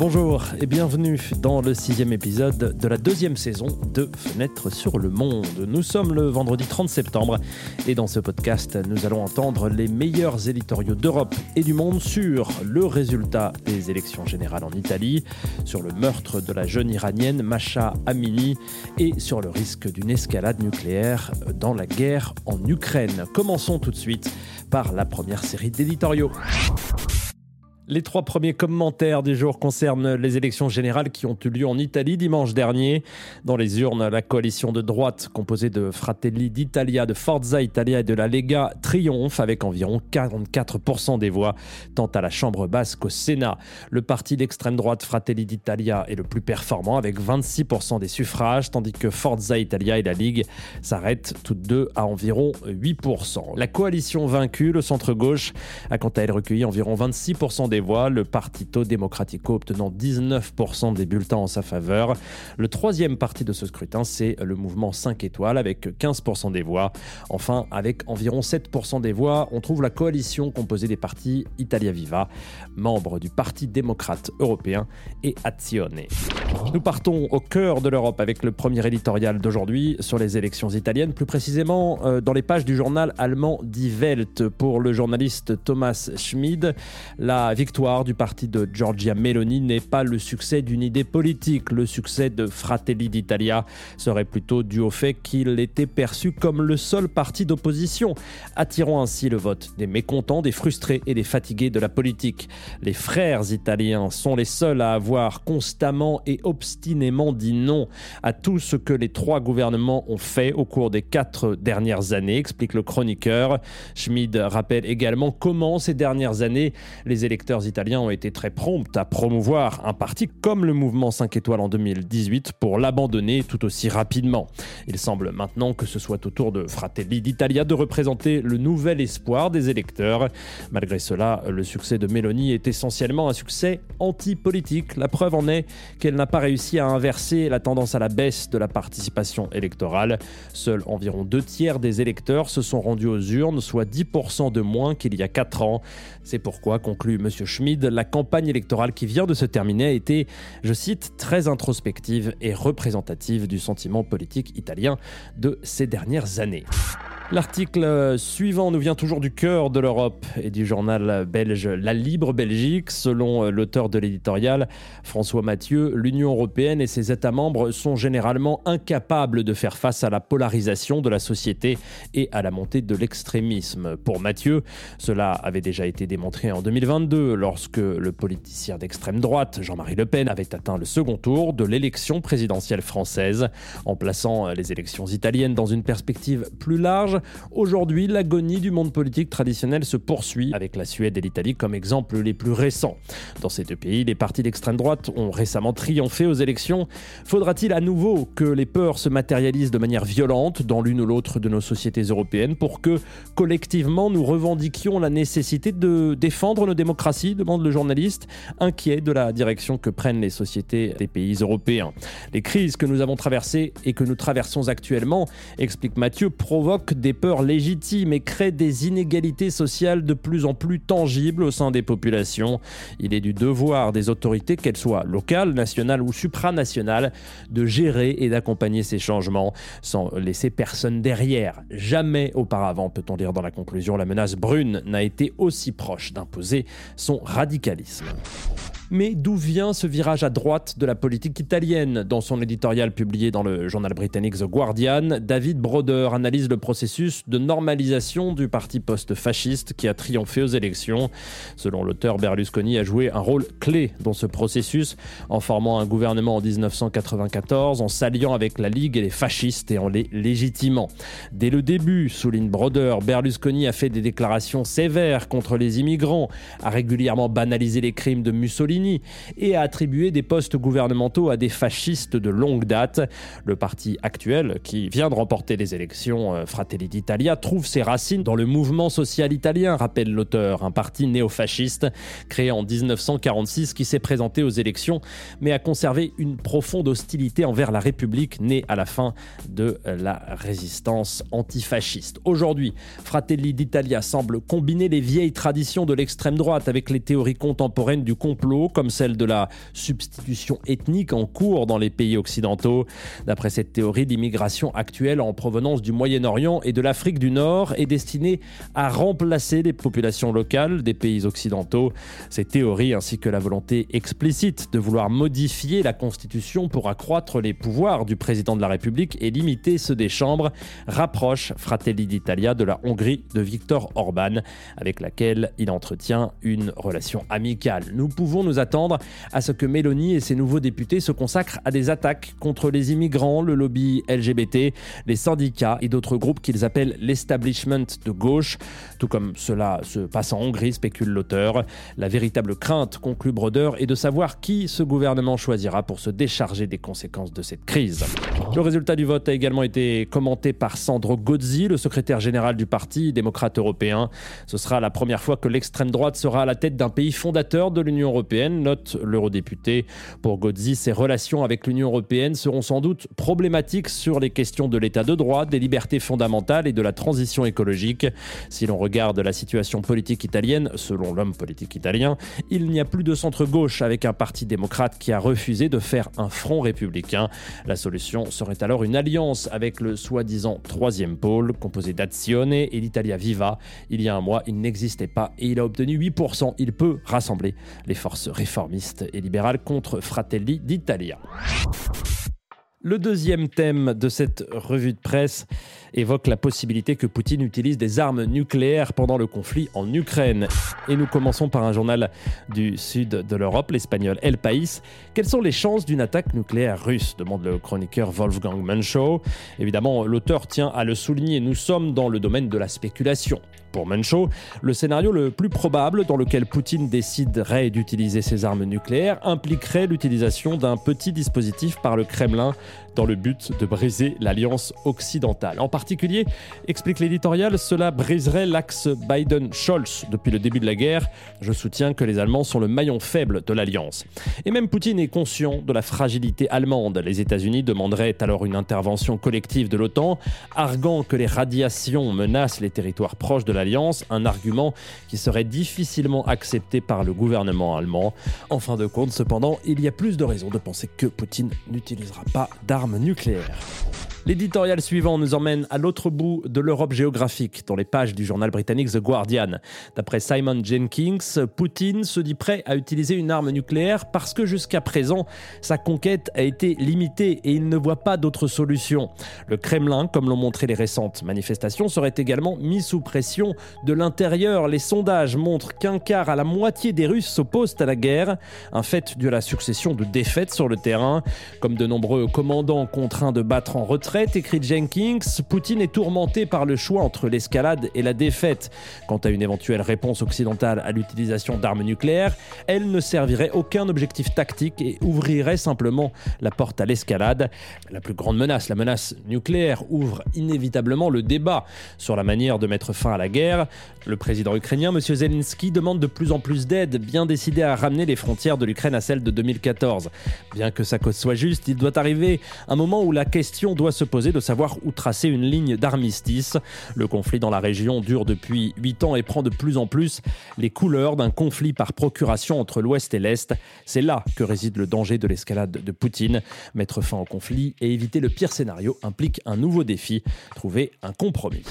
Bonjour et bienvenue dans le sixième épisode de la deuxième saison de Fenêtre sur le Monde. Nous sommes le vendredi 30 septembre et dans ce podcast, nous allons entendre les meilleurs éditoriaux d'Europe et du monde sur le résultat des élections générales en Italie, sur le meurtre de la jeune iranienne Masha Amini et sur le risque d'une escalade nucléaire dans la guerre en Ukraine. Commençons tout de suite par la première série d'éditoriaux. Les trois premiers commentaires du jour concernent les élections générales qui ont eu lieu en Italie dimanche dernier. Dans les urnes, la coalition de droite composée de Fratelli d'Italia, de Forza Italia et de la Lega triomphe avec environ 44% des voix, tant à la Chambre basse qu'au Sénat. Le parti d'extrême droite Fratelli d'Italia est le plus performant avec 26% des suffrages, tandis que Forza Italia et la Ligue s'arrêtent toutes deux à environ 8%. La coalition vaincue, le centre-gauche, a quant à elle recueilli environ 26% des voix, le Partito Democratico obtenant 19% des bulletins en sa faveur. Le troisième parti de ce scrutin, c'est le mouvement 5 étoiles avec 15% des voix. Enfin, avec environ 7% des voix, on trouve la coalition composée des partis Italia Viva, membres du Parti démocrate européen et Azione. Nous partons au cœur de l'Europe avec le premier éditorial d'aujourd'hui sur les élections italiennes, plus précisément euh, dans les pages du journal allemand Die Welt pour le journaliste Thomas Schmid. La victoire victoire du parti de Giorgia Meloni n'est pas le succès d'une idée politique. Le succès de Fratelli d'Italia serait plutôt dû au fait qu'il était perçu comme le seul parti d'opposition, attirant ainsi le vote des mécontents, des frustrés et des fatigués de la politique. Les frères italiens sont les seuls à avoir constamment et obstinément dit non à tout ce que les trois gouvernements ont fait au cours des quatre dernières années, explique le chroniqueur. Schmid rappelle également comment ces dernières années les électeurs italiens ont été très prompts à promouvoir un parti comme le mouvement 5 étoiles en 2018 pour l'abandonner tout aussi rapidement. Il semble maintenant que ce soit au tour de Fratelli d'Italia de représenter le nouvel espoir des électeurs. Malgré cela, le succès de Meloni est essentiellement un succès anti-politique. La preuve en est qu'elle n'a pas réussi à inverser la tendance à la baisse de la participation électorale. Seuls environ deux tiers des électeurs se sont rendus aux urnes, soit 10% de moins qu'il y a 4 ans. C'est pourquoi, conclut M. Schmid, la campagne électorale qui vient de se terminer a été, je cite, très introspective et représentative du sentiment politique italien de ces dernières années. L'article suivant nous vient toujours du cœur de l'Europe et du journal belge La Libre Belgique. Selon euh, l'auteur de l'éditorial, François Mathieu, l'Union européenne et ses États membres sont généralement incapables de faire face à la polarisation de la société et à la montée de l'extrémisme. Pour Mathieu, cela avait déjà été démontré en 2022 lorsque le politicien d'extrême droite, Jean-Marie Le Pen, avait atteint le second tour de l'élection présidentielle française. En plaçant les élections italiennes dans une perspective plus large, Aujourd'hui, l'agonie du monde politique traditionnel se poursuit avec la Suède et l'Italie comme exemples les plus récents. Dans ces deux pays, les partis d'extrême droite ont récemment triomphé aux élections. Faudra-t-il à nouveau que les peurs se matérialisent de manière violente dans l'une ou l'autre de nos sociétés européennes pour que collectivement nous revendiquions la nécessité de défendre nos démocraties demande le journaliste, inquiet de la direction que prennent les sociétés des pays européens. Les crises que nous avons traversées et que nous traversons actuellement, explique Mathieu, provoquent des peurs légitimes et crée des inégalités sociales de plus en plus tangibles au sein des populations. Il est du devoir des autorités, qu'elles soient locales, nationales ou supranationales, de gérer et d'accompagner ces changements sans laisser personne derrière. Jamais auparavant, peut-on lire dans la conclusion, la menace brune n'a été aussi proche d'imposer son radicalisme. Mais d'où vient ce virage à droite de la politique italienne Dans son éditorial publié dans le journal britannique The Guardian, David Broder analyse le processus de normalisation du parti post-fasciste qui a triomphé aux élections. Selon l'auteur, Berlusconi a joué un rôle clé dans ce processus en formant un gouvernement en 1994, en s'alliant avec la Ligue et les fascistes et en les légitimant. Dès le début, souligne Broder, Berlusconi a fait des déclarations sévères contre les immigrants, a régulièrement banalisé les crimes de Mussolini et a attribué des postes gouvernementaux à des fascistes de longue date. Le parti actuel, qui vient de remporter les élections euh, Fratelli d'Italia, trouve ses racines dans le mouvement social italien, rappelle l'auteur, un parti néofasciste créé en 1946 qui s'est présenté aux élections mais a conservé une profonde hostilité envers la République née à la fin de la résistance antifasciste. Aujourd'hui, Fratelli d'Italia semble combiner les vieilles traditions de l'extrême droite avec les théories contemporaines du complot, comme celle de la substitution ethnique en cours dans les pays occidentaux. D'après cette théorie, l'immigration actuelle en provenance du Moyen-Orient et de l'Afrique du Nord est destinée à remplacer les populations locales des pays occidentaux. Ces théories, ainsi que la volonté explicite de vouloir modifier la Constitution pour accroître les pouvoirs du président de la République et limiter ceux des chambres, rapprochent Fratelli d'Italia de la Hongrie de Viktor Orban, avec laquelle il entretient une relation amicale. Nous pouvons nous attendre à ce que Mélanie et ses nouveaux députés se consacrent à des attaques contre les immigrants, le lobby LGBT, les syndicats et d'autres groupes qu'ils appellent l'establishment de gauche, tout comme cela se passe en Hongrie, spécule l'auteur. La véritable crainte, conclut Broder, est de savoir qui ce gouvernement choisira pour se décharger des conséquences de cette crise. Le résultat du vote a également été commenté par Sandro Gozzi, le secrétaire général du parti démocrate européen. Ce sera la première fois que l'extrême droite sera à la tête d'un pays fondateur de l'Union européenne, note l'eurodéputé. Pour Gozzi, ses relations avec l'Union européenne seront sans doute problématiques sur les questions de l'état de droit, des libertés fondamentales et de la transition écologique. Si l'on regarde la situation politique italienne, selon l'homme politique italien, il n'y a plus de centre-gauche avec un parti démocrate qui a refusé de faire un front républicain. La solution serait alors une alliance avec le soi-disant troisième pôle, composé d'Azione et l'Italia Viva. Il y a un mois, il n'existait pas et il a obtenu 8%. Il peut rassembler les forces réformistes et libérales contre Fratelli d'Italia. Le deuxième thème de cette revue de presse évoque la possibilité que Poutine utilise des armes nucléaires pendant le conflit en Ukraine. Et nous commençons par un journal du sud de l'Europe, l'espagnol El País. Quelles sont les chances d'une attaque nucléaire russe demande le chroniqueur Wolfgang Menschau. Évidemment, l'auteur tient à le souligner, nous sommes dans le domaine de la spéculation. Pour Menschau, le scénario le plus probable dans lequel Poutine déciderait d'utiliser ses armes nucléaires impliquerait l'utilisation d'un petit dispositif par le Kremlin dans le but de briser l'alliance occidentale. En particulier, explique l'éditorial, cela briserait l'axe Biden-Scholz depuis le début de la guerre. Je soutiens que les Allemands sont le maillon faible de l'alliance. Et même Poutine est conscient de la fragilité allemande. Les États-Unis demanderaient alors une intervention collective de l'OTAN, arguant que les radiations menacent les territoires proches de l'alliance, un argument qui serait difficilement accepté par le gouvernement allemand. En fin de compte, cependant, il y a plus de raisons de penser que Poutine n'utilisera pas d'armes nucléaire. L'éditorial suivant nous emmène à l'autre bout de l'Europe géographique, dans les pages du journal britannique The Guardian. D'après Simon Jenkins, Poutine se dit prêt à utiliser une arme nucléaire parce que jusqu'à présent, sa conquête a été limitée et il ne voit pas d'autre solution. Le Kremlin, comme l'ont montré les récentes manifestations, serait également mis sous pression de l'intérieur. Les sondages montrent qu'un quart à la moitié des Russes s'opposent à la guerre, un fait dû à la succession de défaites sur le terrain. Comme de nombreux commandants contraints de battre en retraite, écrit Jenkins, Poutine est tourmenté par le choix entre l'escalade et la défaite. Quant à une éventuelle réponse occidentale à l'utilisation d'armes nucléaires, elle ne servirait aucun objectif tactique et ouvrirait simplement la porte à l'escalade. La plus grande menace, la menace nucléaire, ouvre inévitablement le débat sur la manière de mettre fin à la guerre. Le président ukrainien, M. Zelensky, demande de plus en plus d'aide, bien décidé à ramener les frontières de l'Ukraine à celles de 2014. Bien que sa cause soit juste, il doit arriver un moment où la question doit se se poser de savoir où tracer une ligne d'armistice. Le conflit dans la région dure depuis 8 ans et prend de plus en plus les couleurs d'un conflit par procuration entre l'Ouest et l'Est. C'est là que réside le danger de l'escalade de Poutine. Mettre fin au conflit et éviter le pire scénario implique un nouveau défi, trouver un compromis.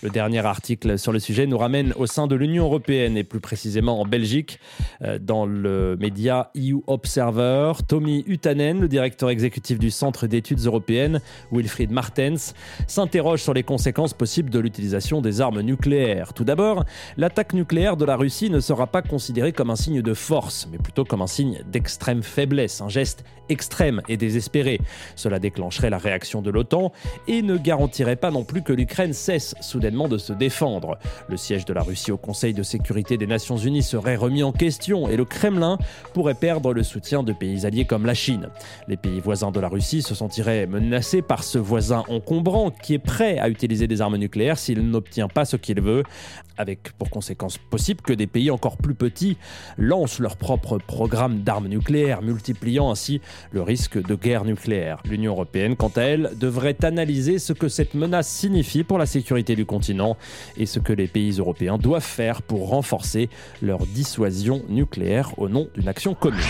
Le dernier article sur le sujet nous ramène au sein de l'Union européenne et plus précisément en Belgique, euh, dans le média EU Observer. Tommy Utanen, le directeur exécutif du Centre d'études européennes, Wilfried Martens, s'interroge sur les conséquences possibles de l'utilisation des armes nucléaires. Tout d'abord, l'attaque nucléaire de la Russie ne sera pas considérée comme un signe de force, mais plutôt comme un signe d'extrême faiblesse, un geste extrême et désespéré. Cela déclencherait la réaction de l'OTAN et ne garantirait pas non plus que l'Ukraine cesse soudain de se défendre. Le siège de la Russie au Conseil de sécurité des Nations Unies serait remis en question et le Kremlin pourrait perdre le soutien de pays alliés comme la Chine. Les pays voisins de la Russie se sentiraient menacés par ce voisin encombrant qui est prêt à utiliser des armes nucléaires s'il n'obtient pas ce qu'il veut, avec pour conséquence possible que des pays encore plus petits lancent leur propre programme d'armes nucléaires, multipliant ainsi le risque de guerre nucléaire. L'Union européenne, quant à elle, devrait analyser ce que cette menace signifie pour la sécurité du continent et ce que les pays européens doivent faire pour renforcer leur dissuasion nucléaire au nom d'une action commune.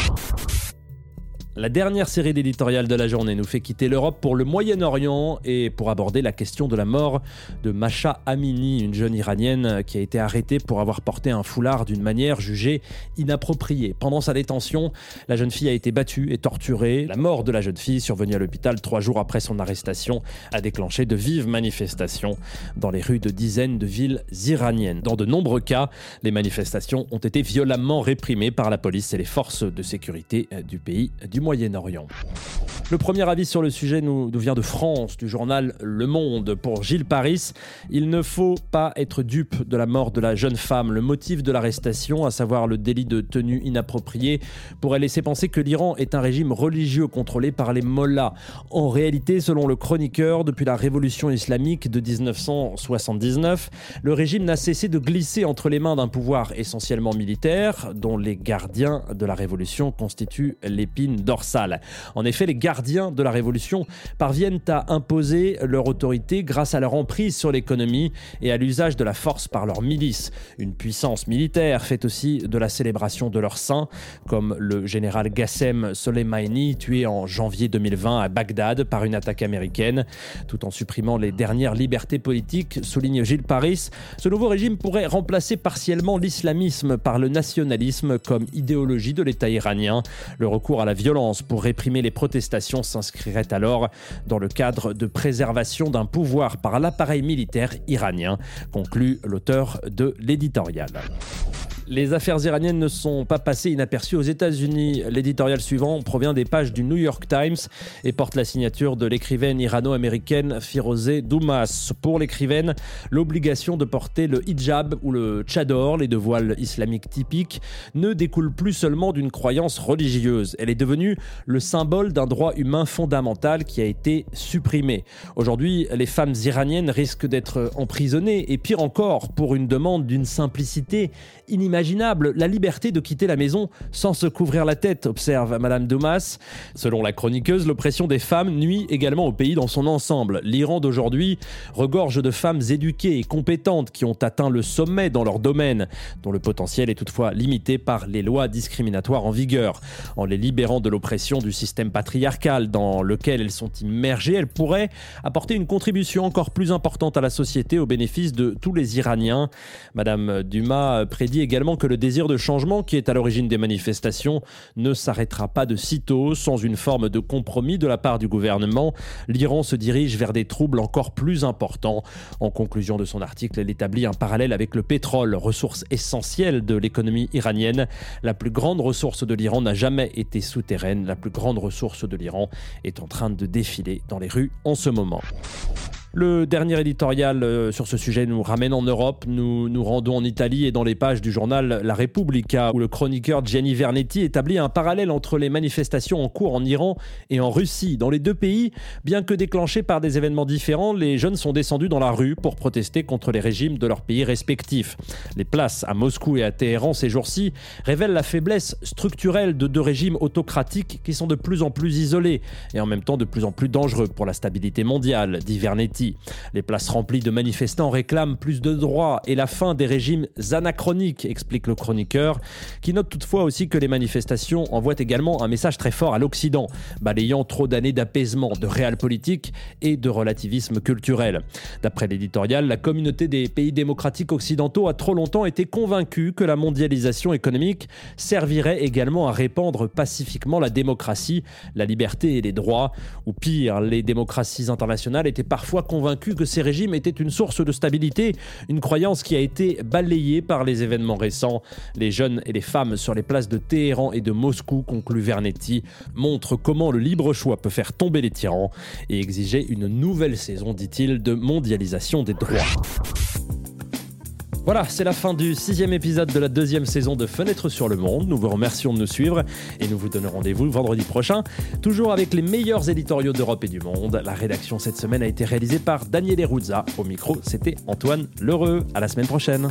La dernière série d'éditorial de la journée nous fait quitter l'Europe pour le Moyen-Orient et pour aborder la question de la mort de Masha Amini, une jeune iranienne qui a été arrêtée pour avoir porté un foulard d'une manière jugée inappropriée. Pendant sa détention, la jeune fille a été battue et torturée. La mort de la jeune fille, survenue à l'hôpital trois jours après son arrestation, a déclenché de vives manifestations dans les rues de dizaines de villes iraniennes. Dans de nombreux cas, les manifestations ont été violemment réprimées par la police et les forces de sécurité du pays du Moyen-Orient. Moyen-Orient. Le premier avis sur le sujet nous, vient de France, du journal Le Monde. Pour Gilles Paris, il ne faut pas être dupe de la mort de la jeune femme. Le motif de l'arrestation, à savoir le délit de tenue inappropriée, pourrait laisser penser que l'Iran est un régime religieux contrôlé par les mollahs. En réalité, selon le chroniqueur, depuis la révolution islamique de 1979, le régime n'a cessé de glisser entre les mains d'un pouvoir essentiellement militaire, dont les gardiens de la révolution constituent l'épine dorsale en effet, les gardiens de la Révolution parviennent à imposer leur autorité grâce à leur emprise sur l'économie et à l'usage de la force par leurs milices. Une puissance militaire fait aussi de la célébration de leurs saints, comme le général Gassem Soleimani, tué en janvier 2020 à Bagdad par une attaque américaine, tout en supprimant les dernières libertés politiques, souligne Gilles Paris. Ce nouveau régime pourrait remplacer partiellement l'islamisme par le nationalisme comme idéologie de l'État iranien. Le recours à la violence pour réprimer les protestations s'inscrirait alors dans le cadre de préservation d'un pouvoir par l'appareil militaire iranien, conclut l'auteur de l'éditorial. Les affaires iraniennes ne sont pas passées inaperçues aux États-Unis. L'éditorial suivant provient des pages du New York Times et porte la signature de l'écrivaine irano-américaine Firozeh Doumas. Pour l'écrivaine, l'obligation de porter le hijab ou le tchador, les deux voiles islamiques typiques, ne découle plus seulement d'une croyance religieuse. Elle est devenue le symbole d'un droit humain fondamental qui a été supprimé. Aujourd'hui, les femmes iraniennes risquent d'être emprisonnées et pire encore pour une demande d'une simplicité inimaginable imaginable la liberté de quitter la maison sans se couvrir la tête, observe Madame Dumas. Selon la chroniqueuse, l'oppression des femmes nuit également au pays dans son ensemble. L'Iran d'aujourd'hui regorge de femmes éduquées et compétentes qui ont atteint le sommet dans leur domaine, dont le potentiel est toutefois limité par les lois discriminatoires en vigueur. En les libérant de l'oppression du système patriarcal dans lequel elles sont immergées, elles pourraient apporter une contribution encore plus importante à la société au bénéfice de tous les Iraniens. Madame Dumas prédit également que le désir de changement qui est à l'origine des manifestations ne s'arrêtera pas de sitôt sans une forme de compromis de la part du gouvernement. L'Iran se dirige vers des troubles encore plus importants. En conclusion de son article, elle établit un parallèle avec le pétrole, ressource essentielle de l'économie iranienne. La plus grande ressource de l'Iran n'a jamais été souterraine. La plus grande ressource de l'Iran est en train de défiler dans les rues en ce moment. Le dernier éditorial euh, sur ce sujet nous ramène en Europe. Nous nous rendons en Italie et dans les pages du journal La Repubblica, où le chroniqueur Gianni Vernetti établit un parallèle entre les manifestations en cours en Iran et en Russie. Dans les deux pays, bien que déclenchés par des événements différents, les jeunes sont descendus dans la rue pour protester contre les régimes de leurs pays respectifs. Les places à Moscou et à Téhéran ces jours-ci révèlent la faiblesse structurelle de deux régimes autocratiques qui sont de plus en plus isolés et en même temps de plus en plus dangereux pour la stabilité mondiale, dit Vernetti. Les places remplies de manifestants réclament plus de droits et la fin des régimes anachroniques, explique le chroniqueur, qui note toutefois aussi que les manifestations envoient également un message très fort à l'Occident, balayant trop d'années d'apaisement, de réel politique et de relativisme culturel. D'après l'éditorial, la communauté des pays démocratiques occidentaux a trop longtemps été convaincue que la mondialisation économique servirait également à répandre pacifiquement la démocratie, la liberté et les droits, ou pire, les démocraties internationales étaient parfois convaincu que ces régimes étaient une source de stabilité, une croyance qui a été balayée par les événements récents. Les jeunes et les femmes sur les places de Téhéran et de Moscou, conclut Vernetti, montrent comment le libre choix peut faire tomber les tyrans et exiger une nouvelle saison, dit-il, de mondialisation des droits. Voilà, c'est la fin du sixième épisode de la deuxième saison de Fenêtre sur le Monde. Nous vous remercions de nous suivre et nous vous donnons rendez-vous vendredi prochain, toujours avec les meilleurs éditoriaux d'Europe et du monde. La rédaction cette semaine a été réalisée par Daniel Eruzza. Au micro, c'était Antoine Lheureux. À la semaine prochaine.